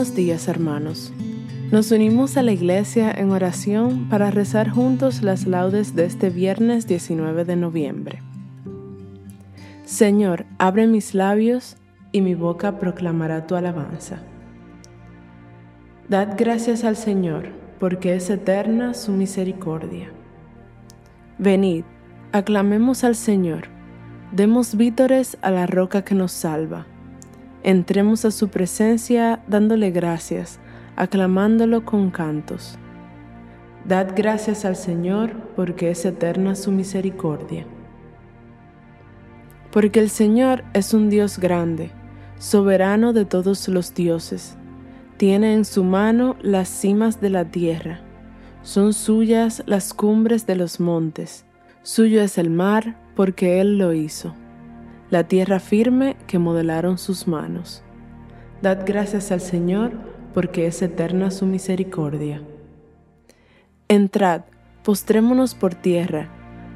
Buenos días hermanos. Nos unimos a la iglesia en oración para rezar juntos las laudes de este viernes 19 de noviembre. Señor, abre mis labios y mi boca proclamará tu alabanza. Dad gracias al Señor, porque es eterna su misericordia. Venid, aclamemos al Señor, demos vítores a la roca que nos salva Entremos a su presencia dándole gracias, aclamándolo con cantos. Dad gracias al Señor porque es eterna su misericordia. Porque el Señor es un Dios grande, soberano de todos los dioses. Tiene en su mano las cimas de la tierra. Son suyas las cumbres de los montes. Suyo es el mar porque Él lo hizo la tierra firme que modelaron sus manos. Dad gracias al Señor, porque es eterna su misericordia. Entrad, postrémonos por tierra,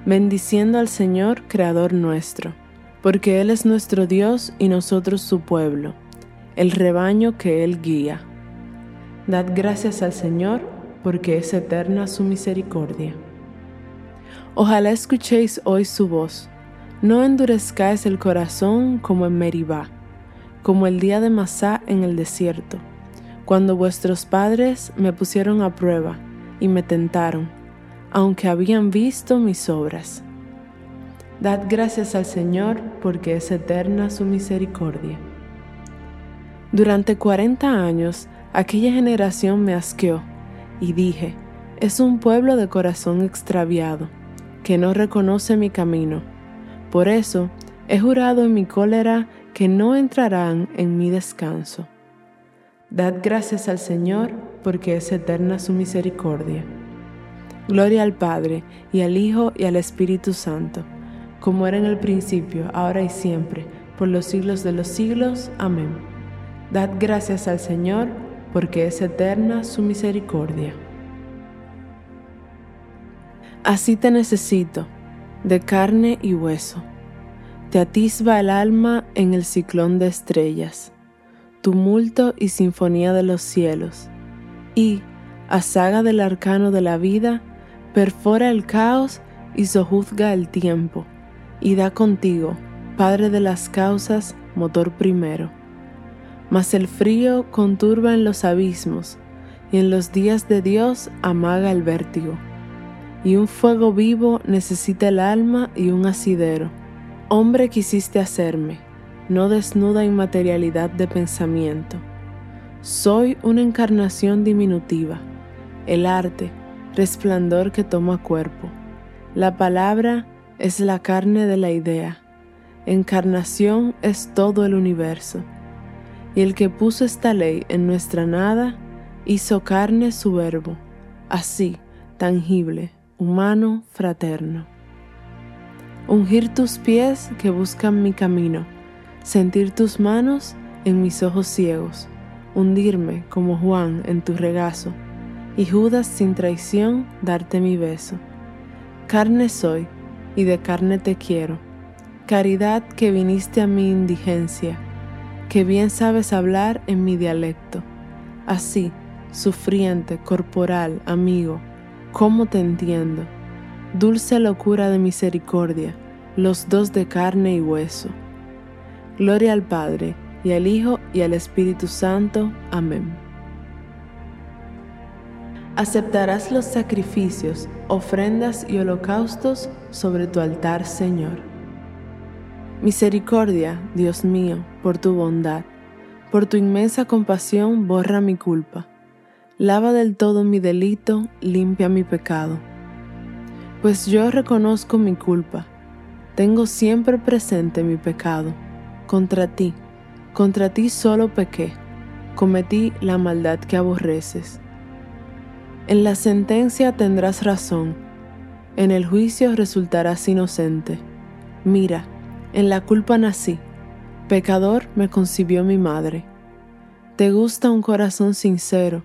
bendiciendo al Señor, Creador nuestro, porque Él es nuestro Dios y nosotros su pueblo, el rebaño que Él guía. Dad gracias al Señor, porque es eterna su misericordia. Ojalá escuchéis hoy su voz no endurezcáis el corazón como en Meribá, como el día de Masá en el desierto, cuando vuestros padres me pusieron a prueba y me tentaron, aunque habían visto mis obras. Dad gracias al Señor porque es eterna su misericordia. Durante cuarenta años aquella generación me asqueó y dije, es un pueblo de corazón extraviado, que no reconoce mi camino por eso he jurado en mi cólera que no entrarán en mi descanso. Dad gracias al Señor, porque es eterna su misericordia. Gloria al Padre, y al Hijo, y al Espíritu Santo, como era en el principio, ahora y siempre, por los siglos de los siglos. Amén. Dad gracias al Señor, porque es eterna su misericordia. Así te necesito de carne y hueso. Te atisba el alma en el ciclón de estrellas, tumulto y sinfonía de los cielos, y, a saga del arcano de la vida, perfora el caos y sojuzga el tiempo, y da contigo, Padre de las causas, motor primero. Mas el frío conturba en los abismos, y en los días de Dios amaga el vértigo y un fuego vivo necesita el alma y un asidero. Hombre quisiste hacerme, no desnuda inmaterialidad de pensamiento. Soy una encarnación diminutiva, el arte, resplandor que toma cuerpo. La palabra es la carne de la idea. Encarnación es todo el universo. Y el que puso esta ley en nuestra nada, hizo carne su verbo, así, tangible, humano, fraterno. Ungir tus pies que buscan mi camino, sentir tus manos en mis ojos ciegos, hundirme como Juan en tu regazo, y Judas sin traición darte mi beso. Carne soy, y de carne te quiero. Caridad que viniste a mi indigencia, que bien sabes hablar en mi dialecto. Así, sufriente, corporal, amigo, ¿cómo te entiendo? Dulce locura de misericordia, los dos de carne y hueso. Gloria al Padre, y al Hijo, y al Espíritu Santo. Amén. Aceptarás los sacrificios, ofrendas y holocaustos sobre tu altar, Señor. Misericordia, Dios mío, por tu bondad, por tu inmensa compasión, borra mi culpa. Lava del todo mi delito, limpia mi pecado. Pues yo reconozco mi culpa, tengo siempre presente mi pecado. Contra ti, contra ti solo pequé, cometí la maldad que aborreces. En la sentencia tendrás razón, en el juicio resultarás inocente. Mira, en la culpa nací, pecador me concibió mi madre. Te gusta un corazón sincero,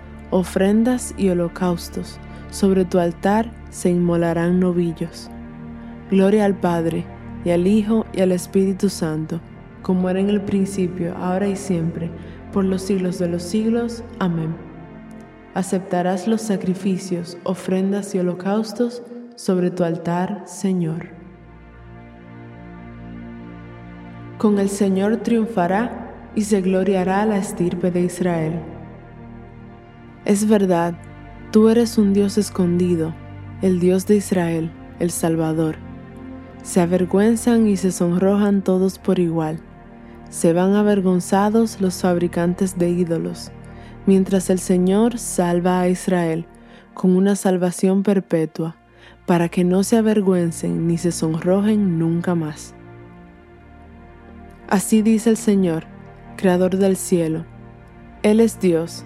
ofrendas y holocaustos. Sobre tu altar se inmolarán novillos. Gloria al Padre, y al Hijo, y al Espíritu Santo, como era en el principio, ahora y siempre, por los siglos de los siglos. Amén. Aceptarás los sacrificios, ofrendas y holocaustos sobre tu altar, Señor. Con el Señor triunfará y se gloriará la estirpe de Israel. Es verdad, tú eres un Dios escondido, el Dios de Israel, el Salvador. Se avergüenzan y se sonrojan todos por igual se van avergonzados los fabricantes de ídolos, mientras el Señor salva a Israel con una salvación perpetua, para que no se avergüencen ni se sonrojen nunca más. Así dice el Señor, Creador del cielo. Él es Dios.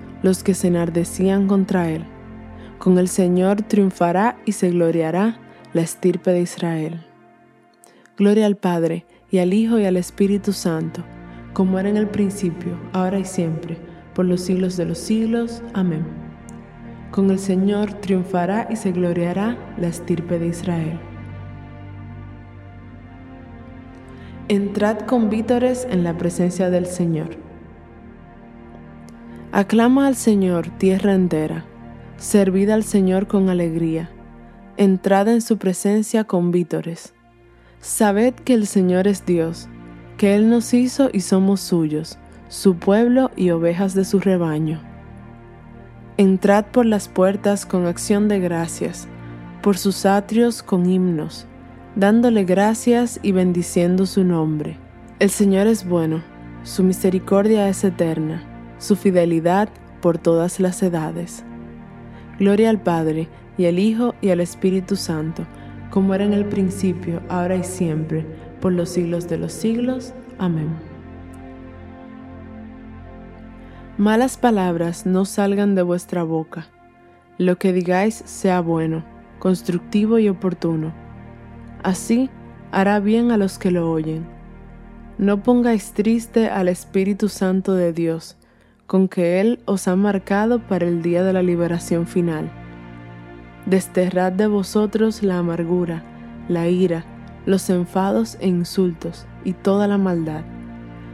los que se enardecían contra él. Con el Señor triunfará y se gloriará la estirpe de Israel. Gloria al Padre, y al Hijo, y al Espíritu Santo, como era en el principio, ahora y siempre, por los siglos de los siglos. Amén. Con el Señor triunfará y se gloriará la estirpe de Israel. Entrad con vítores en la presencia del Señor. Aclama al Señor tierra entera, servid al Señor con alegría, entrad en su presencia con vítores. Sabed que el Señor es Dios, que Él nos hizo y somos suyos, su pueblo y ovejas de su rebaño. Entrad por las puertas con acción de gracias, por sus atrios con himnos, dándole gracias y bendiciendo su nombre. El Señor es bueno, su misericordia es eterna, su fidelidad por todas las edades. Gloria al Padre, y al Hijo, y al Espíritu Santo, como era en el principio, ahora y siempre, por los siglos de los siglos. Amén. Malas palabras no salgan de vuestra boca. Lo que digáis sea bueno, constructivo y oportuno. Así hará bien a los que lo oyen. No pongáis triste al Espíritu Santo de Dios, con que Él os ha marcado para el día de la liberación final. Desterrad de vosotros la amargura, la ira, los enfados e insultos y toda la maldad.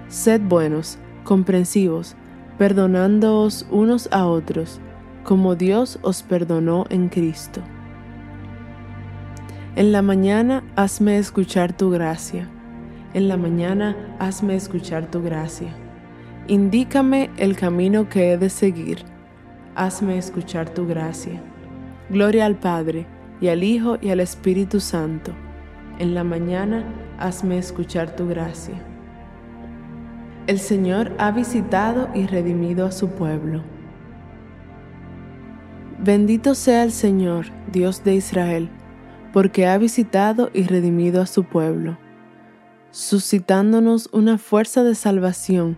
Sed buenos, comprensivos, perdonándoos unos a otros, como Dios os perdonó en Cristo. En la mañana hazme escuchar tu gracia. En la mañana hazme escuchar tu gracia. Indícame el camino que he de seguir. Hazme escuchar tu gracia. Gloria al Padre, y al Hijo, y al Espíritu Santo. En la mañana hazme escuchar tu gracia. El Señor ha visitado y redimido a su pueblo. Bendito sea el Señor, Dios de Israel, porque ha visitado y redimido a su pueblo, suscitándonos una fuerza de salvación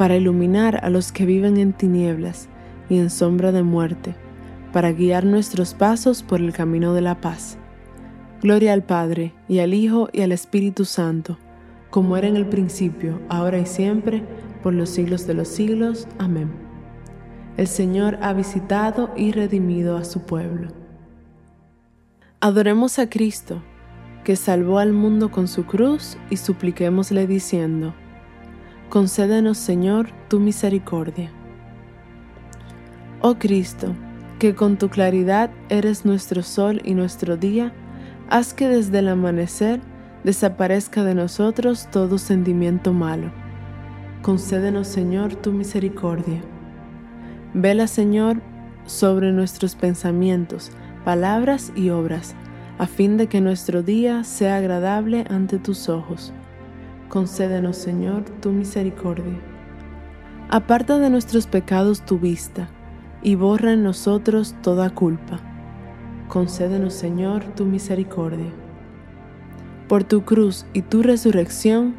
para iluminar a los que viven en tinieblas y en sombra de muerte para guiar nuestros pasos por el camino de la paz. Gloria al Padre, y al Hijo, y al Espíritu Santo, como era en el principio, ahora y siempre, por los siglos de los siglos. Amén. El Señor ha visitado y redimido a su pueblo. Adoremos a Cristo, que salvó al mundo con su cruz, y supliquémosle diciendo, Concédenos, Señor, tu misericordia. Oh Cristo, que con tu claridad eres nuestro sol y nuestro día, haz que desde el amanecer desaparezca de nosotros todo sentimiento malo. Concédenos, Señor, tu misericordia. Vela, Señor, sobre nuestros pensamientos, palabras y obras, a fin de que nuestro día sea agradable ante tus ojos. Concédenos, Señor, tu misericordia. Aparta de nuestros pecados tu vista y borra en nosotros toda culpa. Concédenos, Señor, tu misericordia. Por tu cruz y tu resurrección,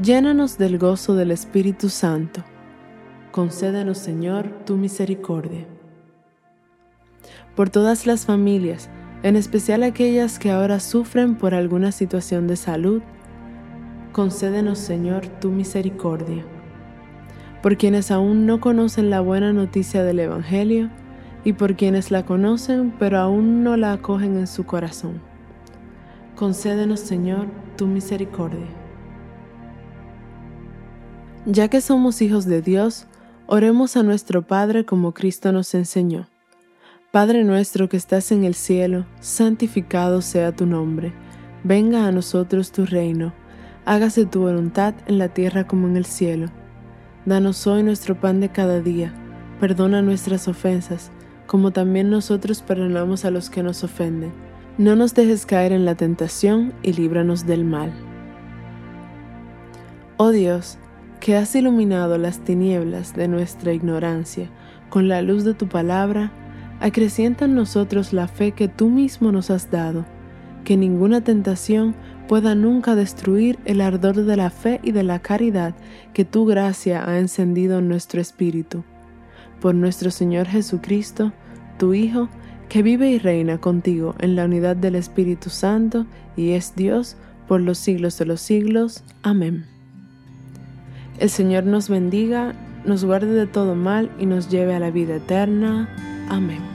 llénanos del gozo del Espíritu Santo. Concédenos, Señor, tu misericordia. Por todas las familias, en especial aquellas que ahora sufren por alguna situación de salud. Concédenos, Señor, tu misericordia. Por quienes aún no conocen la buena noticia del Evangelio, y por quienes la conocen pero aún no la acogen en su corazón. Concédenos, Señor, tu misericordia. Ya que somos hijos de Dios, oremos a nuestro Padre como Cristo nos enseñó. Padre nuestro que estás en el cielo, santificado sea tu nombre. Venga a nosotros tu reino. Hágase tu voluntad en la tierra como en el cielo. Danos hoy nuestro pan de cada día. Perdona nuestras ofensas como también nosotros perdonamos a los que nos ofenden. No nos dejes caer en la tentación y líbranos del mal. Oh Dios, que has iluminado las tinieblas de nuestra ignorancia con la luz de tu palabra, acrecienta en nosotros la fe que tú mismo nos has dado, que ninguna tentación pueda nunca destruir el ardor de la fe y de la caridad que tu gracia ha encendido en nuestro espíritu. Por nuestro Señor Jesucristo, tu Hijo, que vive y reina contigo en la unidad del Espíritu Santo y es Dios por los siglos de los siglos. Amén. El Señor nos bendiga, nos guarde de todo mal y nos lleve a la vida eterna. Amén.